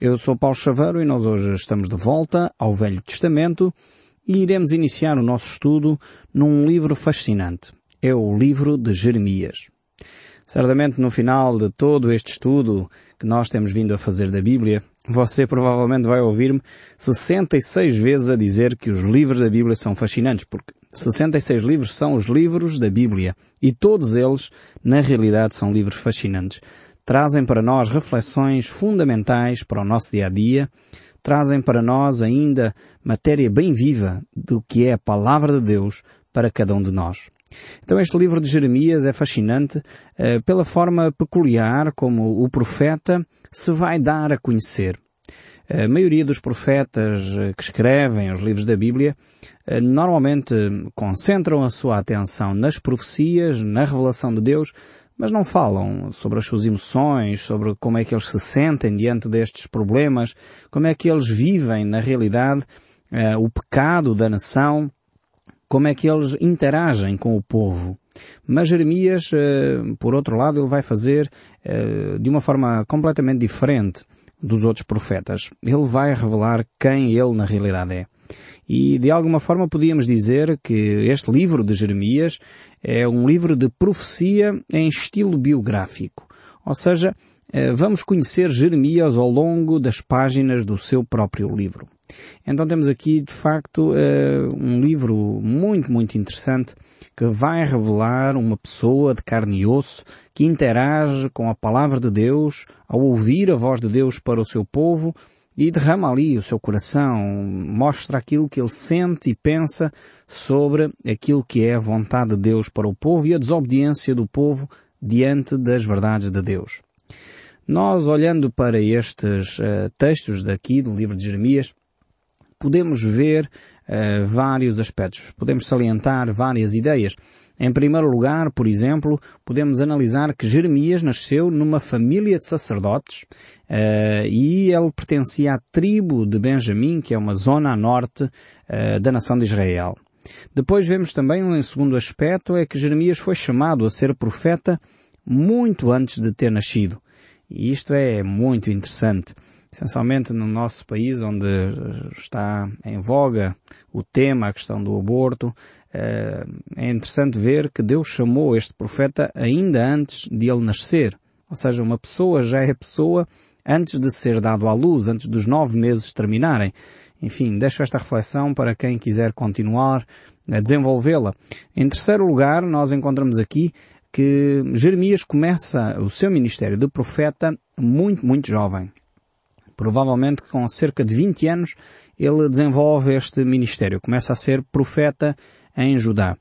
Eu sou Paulo Chaveiro e nós hoje estamos de volta ao Velho Testamento e iremos iniciar o nosso estudo num livro fascinante. É o livro de Jeremias. Certamente no final de todo este estudo que nós temos vindo a fazer da Bíblia, você provavelmente vai ouvir-me 66 vezes a dizer que os livros da Bíblia são fascinantes, porque 66 livros são os livros da Bíblia e todos eles, na realidade, são livros fascinantes trazem para nós reflexões fundamentais para o nosso dia a dia, trazem para nós ainda matéria bem viva do que é a palavra de Deus para cada um de nós. Então este livro de Jeremias é fascinante uh, pela forma peculiar como o profeta se vai dar a conhecer. A maioria dos profetas eh, que escrevem os livros da Bíblia uh, normalmente concentram a sua atenção nas profecias, na revelação de Deus, mas não falam sobre as suas emoções, sobre como é que eles se sentem diante destes problemas, como é que eles vivem na realidade uh, o pecado da nação, como é que eles interagem com o povo. Mas Jeremias, uh, por outro lado, ele vai fazer uh, de uma forma completamente diferente dos outros profetas. Ele vai revelar quem ele na realidade é. E de alguma forma podíamos dizer que este livro de Jeremias é um livro de profecia em estilo biográfico. Ou seja, eh, vamos conhecer Jeremias ao longo das páginas do seu próprio livro. Então temos aqui, de facto, eh, um livro muito, muito interessante que vai revelar uma pessoa de carne e osso que interage com a palavra de Deus ao ouvir a voz de Deus para o seu povo e derrama ali o seu coração, mostra aquilo que ele sente e pensa sobre aquilo que é a vontade de Deus para o povo e a desobediência do povo diante das verdades de Deus. Nós, olhando para estes uh, textos daqui do livro de Jeremias, podemos ver uh, vários aspectos, podemos salientar várias ideias. Em primeiro lugar, por exemplo, podemos analisar que Jeremias nasceu numa família de sacerdotes uh, e ele pertencia à tribo de Benjamim, que é uma zona a norte uh, da nação de Israel. Depois vemos também um segundo aspecto é que Jeremias foi chamado a ser profeta muito antes de ter nascido. E isto é muito interessante essencialmente no nosso país onde está em voga o tema, a questão do aborto, eh, é interessante ver que Deus chamou este profeta ainda antes de ele nascer. Ou seja, uma pessoa já é pessoa antes de ser dado à luz, antes dos nove meses terminarem. Enfim, deixo esta reflexão para quem quiser continuar a desenvolvê-la. Em terceiro lugar, nós encontramos aqui que Jeremias começa o seu ministério de profeta muito, muito jovem. Provavelmente com cerca de 20 anos ele desenvolve este ministério. Começa a ser profeta em Judá.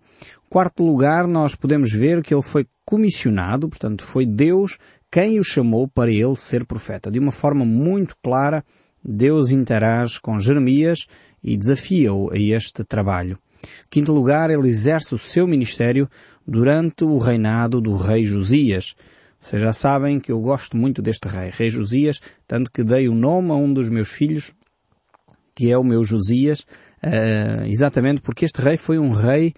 Quarto lugar, nós podemos ver que ele foi comissionado, portanto foi Deus quem o chamou para ele ser profeta. De uma forma muito clara, Deus interage com Jeremias e desafia-o a este trabalho. Quinto lugar, ele exerce o seu ministério durante o reinado do rei Josias. Vocês já sabem que eu gosto muito deste rei, rei Josias, tanto que dei o nome a um dos meus filhos, que é o meu Josias, Uh, exatamente porque este rei foi um rei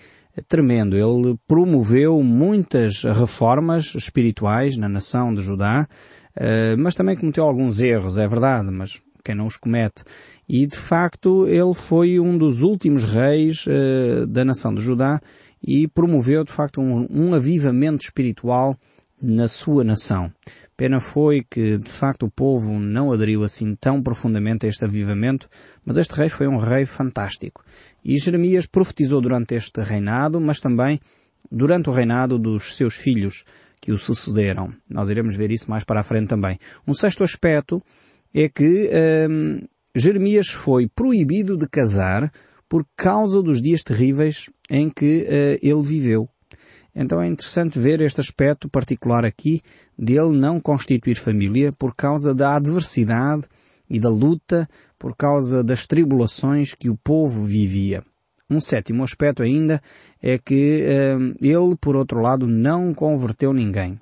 tremendo. Ele promoveu muitas reformas espirituais na nação de Judá, uh, mas também cometeu alguns erros, é verdade, mas quem não os comete. E de facto ele foi um dos últimos reis uh, da nação de Judá e promoveu de facto um, um avivamento espiritual na sua nação. Pena foi que, de facto, o povo não aderiu assim tão profundamente a este avivamento, mas este rei foi um rei fantástico. E Jeremias profetizou durante este reinado, mas também durante o reinado dos seus filhos que o sucederam. Nós iremos ver isso mais para a frente também. Um sexto aspecto é que hum, Jeremias foi proibido de casar por causa dos dias terríveis em que uh, ele viveu. Então é interessante ver este aspecto particular aqui dele não constituir família por causa da adversidade e da luta, por causa das tribulações que o povo vivia. Um sétimo aspecto ainda é que eh, ele, por outro lado, não converteu ninguém.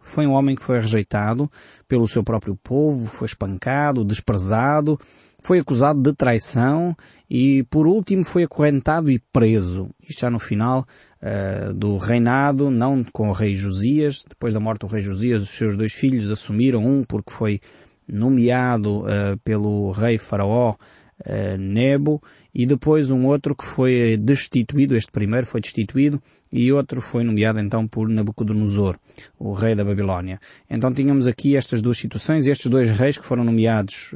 Foi um homem que foi rejeitado pelo seu próprio povo, foi espancado, desprezado, foi acusado de traição e, por último, foi acorrentado e preso. Isto já no final uh, do reinado, não com o rei Josias. Depois da morte do rei Josias, os seus dois filhos assumiram, um porque foi nomeado uh, pelo rei faraó uh, Nebo e depois um outro que foi destituído, este primeiro foi destituído e outro foi nomeado então por Nabucodonosor, o rei da Babilónia. Então tínhamos aqui estas duas situações, estes dois reis que foram nomeados,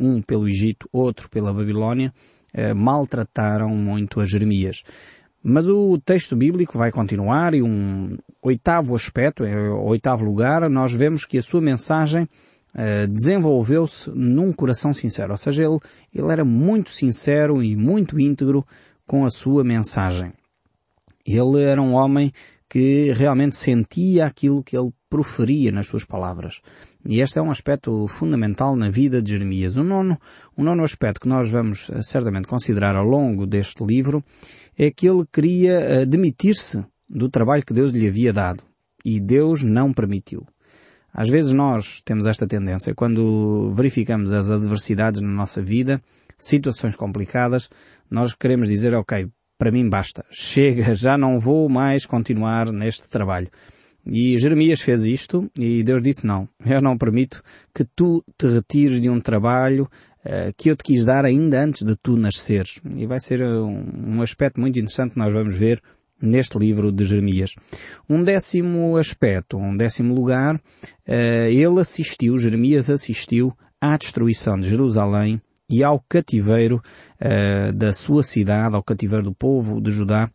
um pelo Egito, outro pela Babilónia, maltrataram muito a Jeremias. Mas o texto bíblico vai continuar e um oitavo aspecto, o oitavo lugar, nós vemos que a sua mensagem uh, desenvolveu-se num coração sincero. Ou seja, ele, ele era muito sincero e muito íntegro com a sua mensagem. Ele era um homem que realmente sentia aquilo que ele proferia nas suas palavras. E este é um aspecto fundamental na vida de Jeremias. O nono, o nono aspecto que nós vamos eh, certamente considerar ao longo deste livro é que ele queria eh, demitir-se do trabalho que Deus lhe havia dado. E Deus não permitiu. Às vezes nós temos esta tendência, quando verificamos as adversidades na nossa vida, situações complicadas, nós queremos dizer, ok, para mim basta, chega, já não vou mais continuar neste trabalho. E Jeremias fez isto e Deus disse não, eu não permito que tu te retires de um trabalho que eu te quis dar ainda antes de tu nasceres. E vai ser um, um aspecto muito interessante que nós vamos ver neste livro de Jeremias. Um décimo aspecto, um décimo lugar, uh, ele assistiu, Jeremias assistiu à destruição de Jerusalém e ao cativeiro da sua cidade, ao cativeiro do povo de Judá,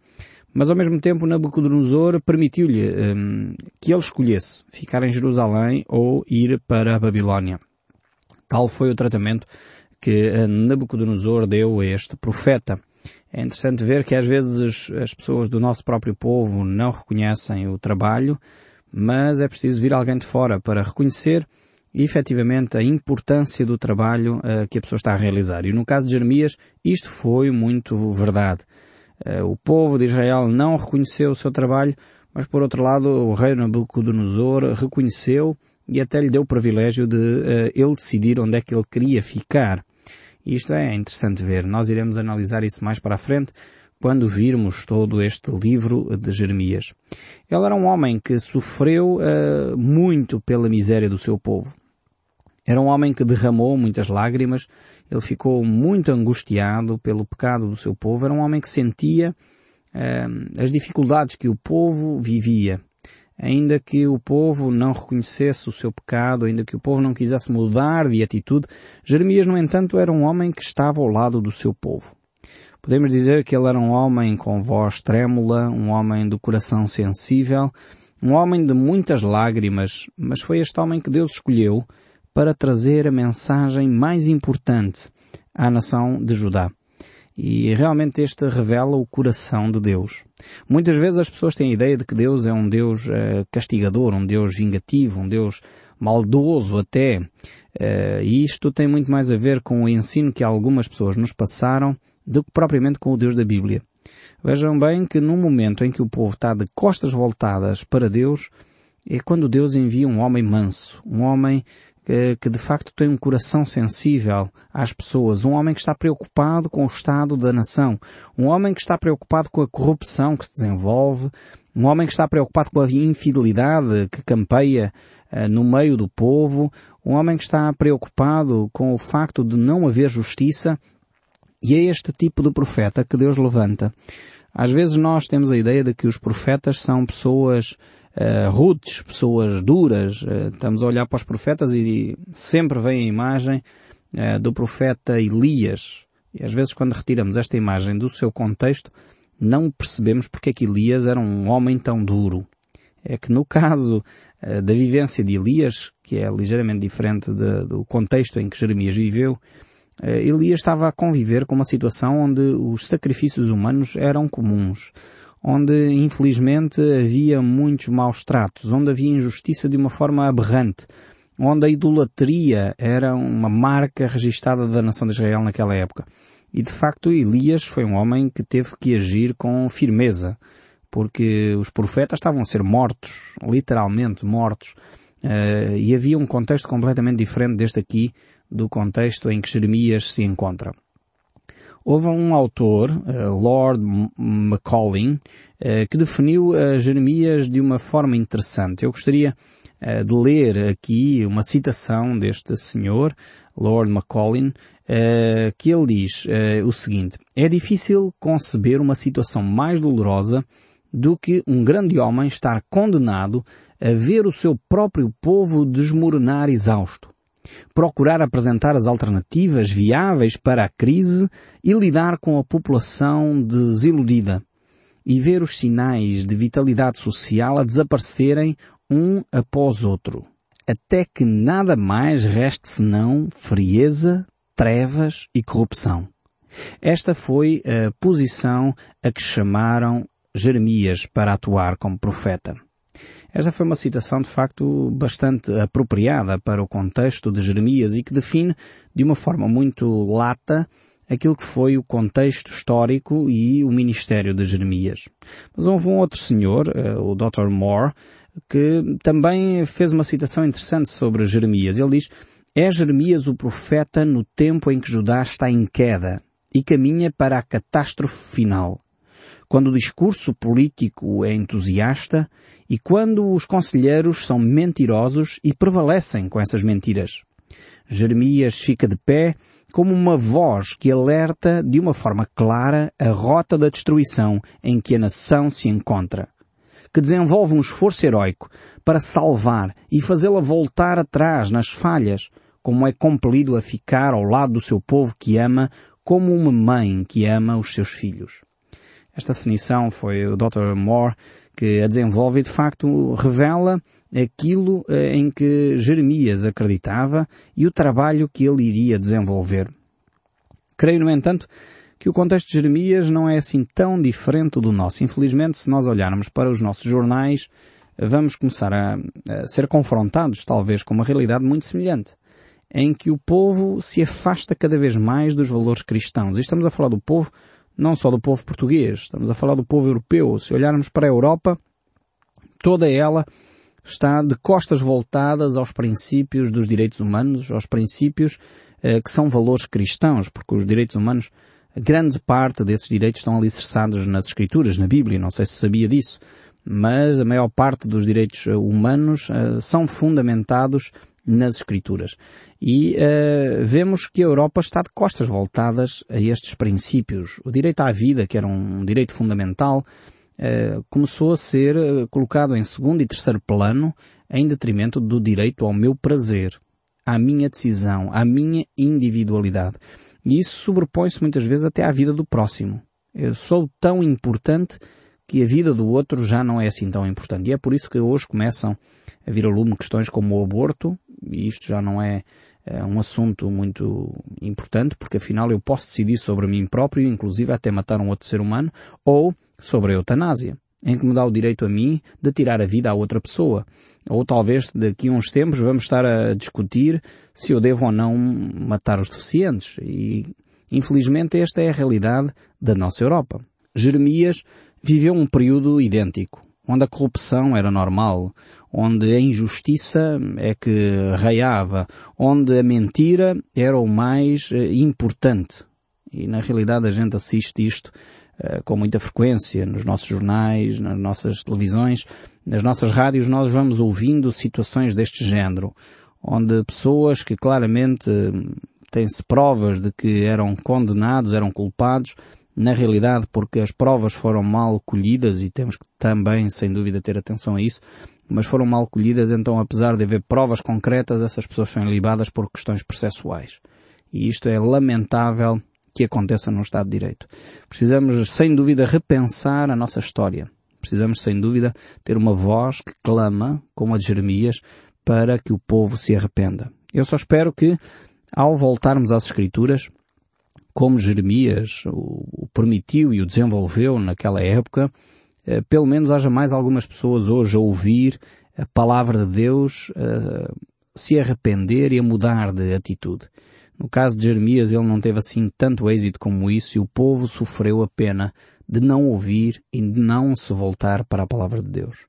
mas ao mesmo tempo Nabucodonosor permitiu-lhe um, que ele escolhesse ficar em Jerusalém ou ir para a Babilónia. Tal foi o tratamento que uh, Nabucodonosor deu a este profeta. É interessante ver que às vezes as pessoas do nosso próprio povo não reconhecem o trabalho, mas é preciso vir alguém de fora para reconhecer efetivamente a importância do trabalho uh, que a pessoa está a realizar. E no caso de Jeremias, isto foi muito verdade. Uh, o povo de Israel não reconheceu o seu trabalho, mas por outro lado o rei Nabucodonosor reconheceu e até lhe deu o privilégio de uh, ele decidir onde é que ele queria ficar. Isto é interessante ver. Nós iremos analisar isso mais para a frente quando virmos todo este livro de Jeremias. Ele era um homem que sofreu uh, muito pela miséria do seu povo. Era um homem que derramou muitas lágrimas, ele ficou muito angustiado pelo pecado do seu povo, era um homem que sentia uh, as dificuldades que o povo vivia ainda que o povo não reconhecesse o seu pecado, ainda que o povo não quisesse mudar de atitude, Jeremias, no entanto, era um homem que estava ao lado do seu povo. Podemos dizer que ele era um homem com voz trêmula, um homem do coração sensível, um homem de muitas lágrimas, mas foi este homem que Deus escolheu para trazer a mensagem mais importante à nação de Judá. E realmente este revela o coração de Deus. Muitas vezes as pessoas têm a ideia de que Deus é um Deus uh, castigador, um Deus vingativo, um Deus maldoso até. Uh, e isto tem muito mais a ver com o ensino que algumas pessoas nos passaram do que propriamente com o Deus da Bíblia. Vejam bem que no momento em que o povo está de costas voltadas para Deus, é quando Deus envia um homem manso, um homem que de facto tem um coração sensível às pessoas, um homem que está preocupado com o estado da nação, um homem que está preocupado com a corrupção que se desenvolve, um homem que está preocupado com a infidelidade que campeia uh, no meio do povo, um homem que está preocupado com o facto de não haver justiça, e é este tipo de profeta que Deus levanta. Às vezes nós temos a ideia de que os profetas são pessoas uh, rudes, pessoas duras. Uh, estamos a olhar para os profetas e sempre vem a imagem uh, do profeta Elias. E às vezes quando retiramos esta imagem do seu contexto, não percebemos porque é que Elias era um homem tão duro. É que no caso uh, da vivência de Elias, que é ligeiramente diferente de, do contexto em que Jeremias viveu, Elias estava a conviver com uma situação onde os sacrifícios humanos eram comuns onde infelizmente havia muitos maus tratos, onde havia injustiça de uma forma aberrante, onde a idolatria era uma marca registada da nação de Israel naquela época. E de facto Elias foi um homem que teve que agir com firmeza, porque os profetas estavam a ser mortos, literalmente mortos, uh, e havia um contexto completamente diferente deste aqui, do contexto em que Jeremias se encontra. Houve um autor, uh, Lord Macaulay, uh, que definiu uh, Jeremias de uma forma interessante. Eu gostaria de ler aqui uma citação deste senhor, Lord Macaulay, que ele diz o seguinte, é difícil conceber uma situação mais dolorosa do que um grande homem estar condenado a ver o seu próprio povo desmoronar exausto. Procurar apresentar as alternativas viáveis para a crise e lidar com a população desiludida. E ver os sinais de vitalidade social a desaparecerem um após outro. Até que nada mais reste senão frieza, trevas e corrupção. Esta foi a posição a que chamaram Jeremias para atuar como profeta. Esta foi uma citação de facto bastante apropriada para o contexto de Jeremias e que define de uma forma muito lata aquilo que foi o contexto histórico e o ministério de Jeremias. Mas houve um outro senhor, eh, o Dr. Moore, que também fez uma citação interessante sobre Jeremias. Ele diz, é Jeremias o profeta no tempo em que Judá está em queda e caminha para a catástrofe final quando o discurso político é entusiasta e quando os conselheiros são mentirosos e prevalecem com essas mentiras. Jeremias fica de pé como uma voz que alerta de uma forma clara a rota da destruição em que a nação se encontra, que desenvolve um esforço heroico para salvar e fazê-la voltar atrás nas falhas, como é compelido a ficar ao lado do seu povo que ama como uma mãe que ama os seus filhos. Esta definição foi o Dr. Moore que a desenvolve e de facto revela aquilo eh, em que Jeremias acreditava e o trabalho que ele iria desenvolver. Creio, no entanto, que o contexto de Jeremias não é assim tão diferente do nosso. Infelizmente, se nós olharmos para os nossos jornais, vamos começar a, a ser confrontados, talvez, com uma realidade muito semelhante, em que o povo se afasta cada vez mais dos valores cristãos. E estamos a falar do povo não só do povo português, estamos a falar do povo europeu. Se olharmos para a Europa, toda ela está de costas voltadas aos princípios dos direitos humanos, aos princípios eh, que são valores cristãos, porque os direitos humanos, grande parte desses direitos estão alicerçados nas Escrituras, na Bíblia, não sei se sabia disso, mas a maior parte dos direitos humanos eh, são fundamentados nas Escrituras. E uh, vemos que a Europa está de costas voltadas a estes princípios. O direito à vida, que era um direito fundamental, uh, começou a ser uh, colocado em segundo e terceiro plano em detrimento do direito ao meu prazer, à minha decisão, à minha individualidade. E isso sobrepõe-se muitas vezes até à vida do próximo. Eu sou tão importante que a vida do outro já não é assim tão importante. E é por isso que hoje começam a vir a lume questões como o aborto, e isto já não é, é um assunto muito importante, porque afinal eu posso decidir sobre mim próprio, inclusive até matar um outro ser humano, ou sobre a eutanásia, em que me dá o direito a mim de tirar a vida a outra pessoa. Ou talvez daqui a uns tempos vamos estar a discutir se eu devo ou não matar os deficientes. E infelizmente esta é a realidade da nossa Europa. Jeremias viveu um período idêntico, onde a corrupção era normal, onde a injustiça é que raiava, onde a mentira era o mais eh, importante. E na realidade a gente assiste isto uh, com muita frequência nos nossos jornais, nas nossas televisões, nas nossas rádios nós vamos ouvindo situações deste género, onde pessoas que claramente uh, têm-se provas de que eram condenados, eram culpados, na realidade porque as provas foram mal colhidas e temos que também, sem dúvida, ter atenção a isso, mas foram mal colhidas, então apesar de haver provas concretas, essas pessoas são libadas por questões processuais. E isto é lamentável que aconteça no Estado de Direito. Precisamos, sem dúvida, repensar a nossa história. Precisamos, sem dúvida, ter uma voz que clama, como a de Jeremias, para que o povo se arrependa. Eu só espero que, ao voltarmos às Escrituras, como Jeremias o, permitiu e o desenvolveu naquela época, eh, pelo menos haja mais algumas pessoas hoje a ouvir a palavra de Deus, a se arrepender e a mudar de atitude. No caso de Jeremias, ele não teve assim tanto êxito como isso e o povo sofreu a pena de não ouvir e de não se voltar para a palavra de Deus.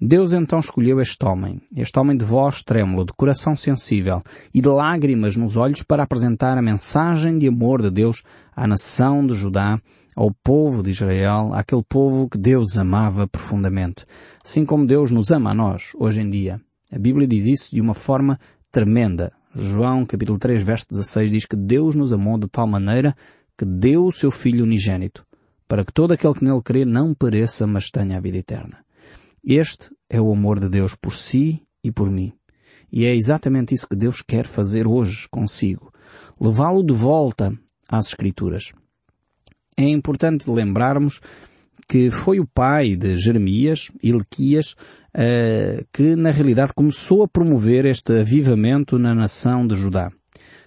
Deus então escolheu este homem, este homem de voz trêmulo, de coração sensível e de lágrimas nos olhos para apresentar a mensagem de amor de Deus à nação de Judá, ao povo de Israel, àquele povo que Deus amava profundamente, assim como Deus nos ama a nós hoje em dia. A Bíblia diz isso de uma forma tremenda. João capítulo 3 verso 16 diz que Deus nos amou de tal maneira que deu o seu Filho unigênito, para que todo aquele que nele crê não pereça, mas tenha a vida eterna. Este é o amor de Deus por si e por mim. E é exatamente isso que Deus quer fazer hoje consigo. Levá-lo de volta às Escrituras. É importante lembrarmos que foi o pai de Jeremias, Ilquias, uh, que na realidade começou a promover este avivamento na nação de Judá.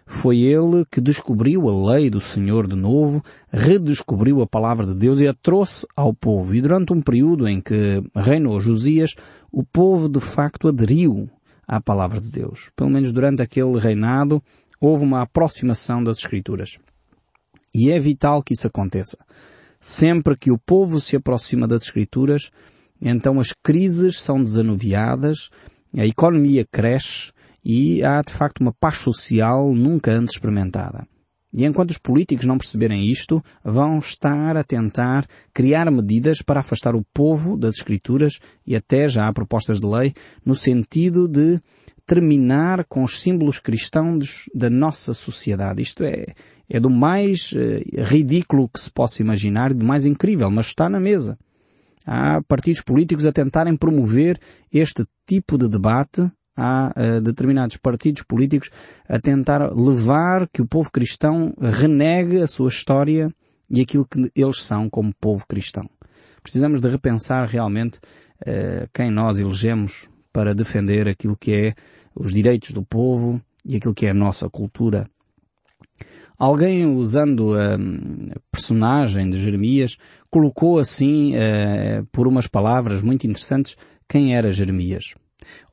Foi ele que descobriu a lei do Senhor de novo, redescobriu a palavra de Deus e a trouxe ao povo. E durante um período em que reinou Josias, o povo de facto aderiu à palavra de Deus. Pelo menos durante aquele reinado, houve uma aproximação das Escrituras. E é vital que isso aconteça. Sempre que o povo se aproxima das Escrituras, então as crises são desanuviadas, a economia cresce e há de facto uma paz social nunca antes experimentada. E enquanto os políticos não perceberem isto, vão estar a tentar criar medidas para afastar o povo das Escrituras e até já há propostas de lei no sentido de terminar com os símbolos cristãos da nossa sociedade. Isto é, é do mais uh, ridículo que se possa imaginar, do mais incrível, mas está na mesa. Há partidos políticos a tentarem promover este tipo de debate há uh, determinados partidos políticos a tentar levar que o povo cristão renegue a sua história e aquilo que eles são como povo cristão. Precisamos de repensar realmente uh, quem nós elegemos para defender aquilo que é os direitos do povo e aquilo que é a nossa cultura. Alguém usando a personagem de Jeremias colocou assim, uh, por umas palavras muito interessantes, quem era Jeremias.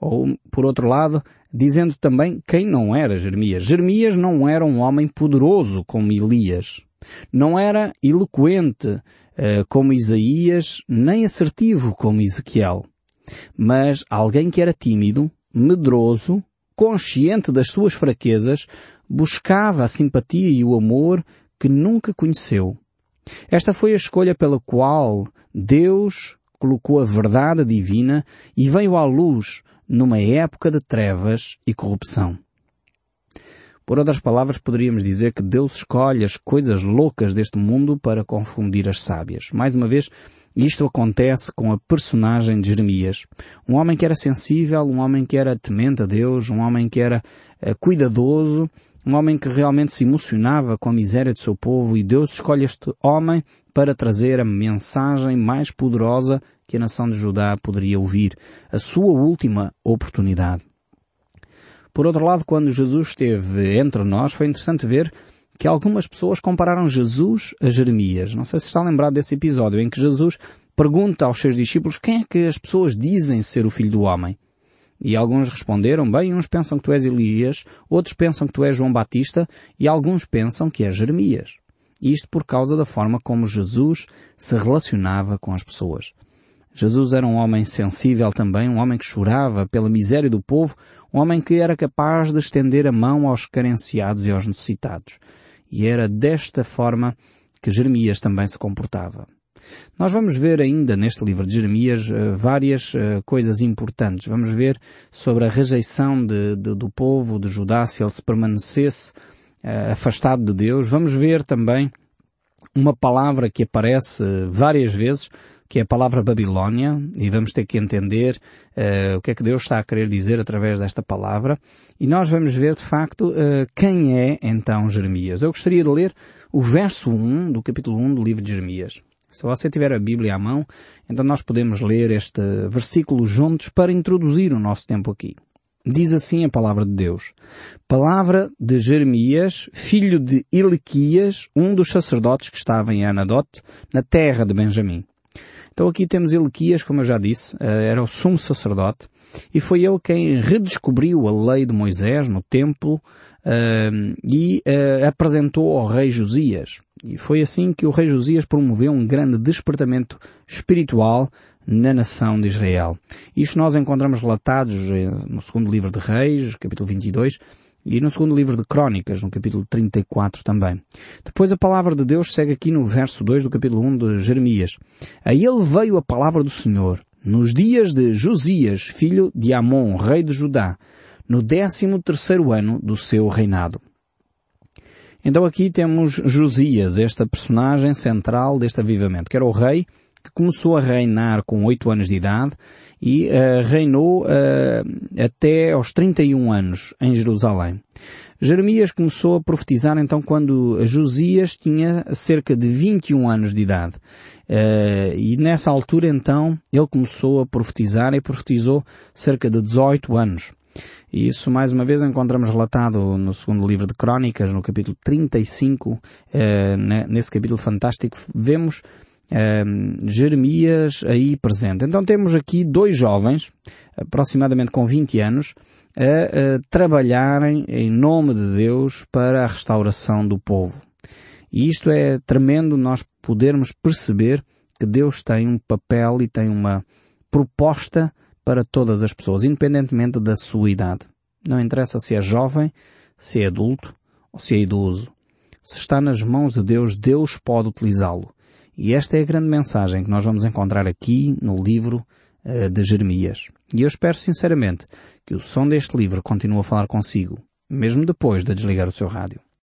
Ou, por outro lado, dizendo também quem não era Jeremias. Jeremias não era um homem poderoso como Elias. Não era eloquente uh, como Isaías, nem assertivo como Ezequiel. Mas alguém que era tímido, medroso, consciente das suas fraquezas, buscava a simpatia e o amor que nunca conheceu. Esta foi a escolha pela qual Deus colocou a verdade divina e veio à luz numa época de trevas e corrupção. Por outras palavras, poderíamos dizer que Deus escolhe as coisas loucas deste mundo para confundir as sábias. Mais uma vez, isto acontece com a personagem de Jeremias. Um homem que era sensível, um homem que era temente a Deus, um homem que era uh, cuidadoso, um homem que realmente se emocionava com a miséria do seu povo e Deus escolhe este homem para trazer a mensagem mais poderosa que a nação de Judá poderia ouvir, a sua última oportunidade. Por outro lado, quando Jesus esteve entre nós, foi interessante ver que algumas pessoas compararam Jesus a Jeremias. Não sei se está lembrado desse episódio em que Jesus pergunta aos seus discípulos quem é que as pessoas dizem ser o filho do homem. E alguns responderam, bem, uns pensam que tu és Elias, outros pensam que tu és João Batista e alguns pensam que és Jeremias. Isto por causa da forma como Jesus se relacionava com as pessoas. Jesus era um homem sensível também, um homem que chorava pela miséria do povo, um homem que era capaz de estender a mão aos carenciados e aos necessitados. E era desta forma que Jeremias também se comportava. Nós vamos ver ainda neste livro de Jeremias eh, várias eh, coisas importantes. Vamos ver sobre a rejeição de, de, do povo de Judá, se ele se permanecesse uh, afastado de Deus. Vamos ver também uma palavra que aparece várias vezes, que é a palavra Babilónia, e vamos ter que entender uh, o que é que Deus está a querer dizer através desta palavra. E nós vamos ver, de facto, uh, quem é então Jeremias. Eu gostaria de ler o verso 1 do capítulo 1 do livro de Jeremias. Se você tiver a Bíblia à mão, então nós podemos ler este versículo juntos para introduzir o nosso tempo aqui. Diz assim a palavra de Deus. Palavra de Jeremias, filho de Ilquias, um dos sacerdotes que estava em Anadote, na terra de Benjamim. Então aqui temos Elquias, como eu já disse, eh, era o sumo sacerdote, e foi ele quem redescobriu a lei de Moisés no templo uh, e uh, apresentou ao rei Josias. E foi assim que o rei Josias promoveu um grande despertamento espiritual na nação de Israel. Isto nós encontramos relatados no segundo livro de Reis, capítulo 22, e no segundo livro de Crônicas, no capítulo 34 também. Depois a palavra de Deus segue aqui no verso 2 do capítulo 1 de Jeremias. A ele veio a palavra do Senhor. nos dias de Josias, filho de Amon, rei de Judá, no décimo terceiro ano do seu reinado. Então aqui temos Josias, esta personagem central deste avivamento, que era o rei que começou a reinar com oito anos de idade e uh, reinou uh, até aos 31 anos em Jerusalém. Jeremias começou a profetizar então quando Josias tinha cerca de 21 anos de idade. Uh, e nessa altura então ele começou a profetizar e profetizou cerca de 18 anos. E isso mais uma vez encontramos relatado no segundo livro de Crónicas, no capítulo 35, uh, nesse capítulo fantástico, vemos uh, Jeremias aí presente. Então temos aqui dois jovens, aproximadamente com 20 anos, a, a trabalharem em nome de Deus para a restauração do povo. E isto é tremendo nós podermos perceber que Deus tem um papel e tem uma proposta para todas as pessoas, independentemente da sua idade. Não interessa se é jovem, se é adulto ou se é idoso. Se está nas mãos de Deus, Deus pode utilizá-lo. E esta é a grande mensagem que nós vamos encontrar aqui no livro uh, de Jeremias. E eu espero sinceramente que o som deste livro continue a falar consigo, mesmo depois de desligar o seu rádio.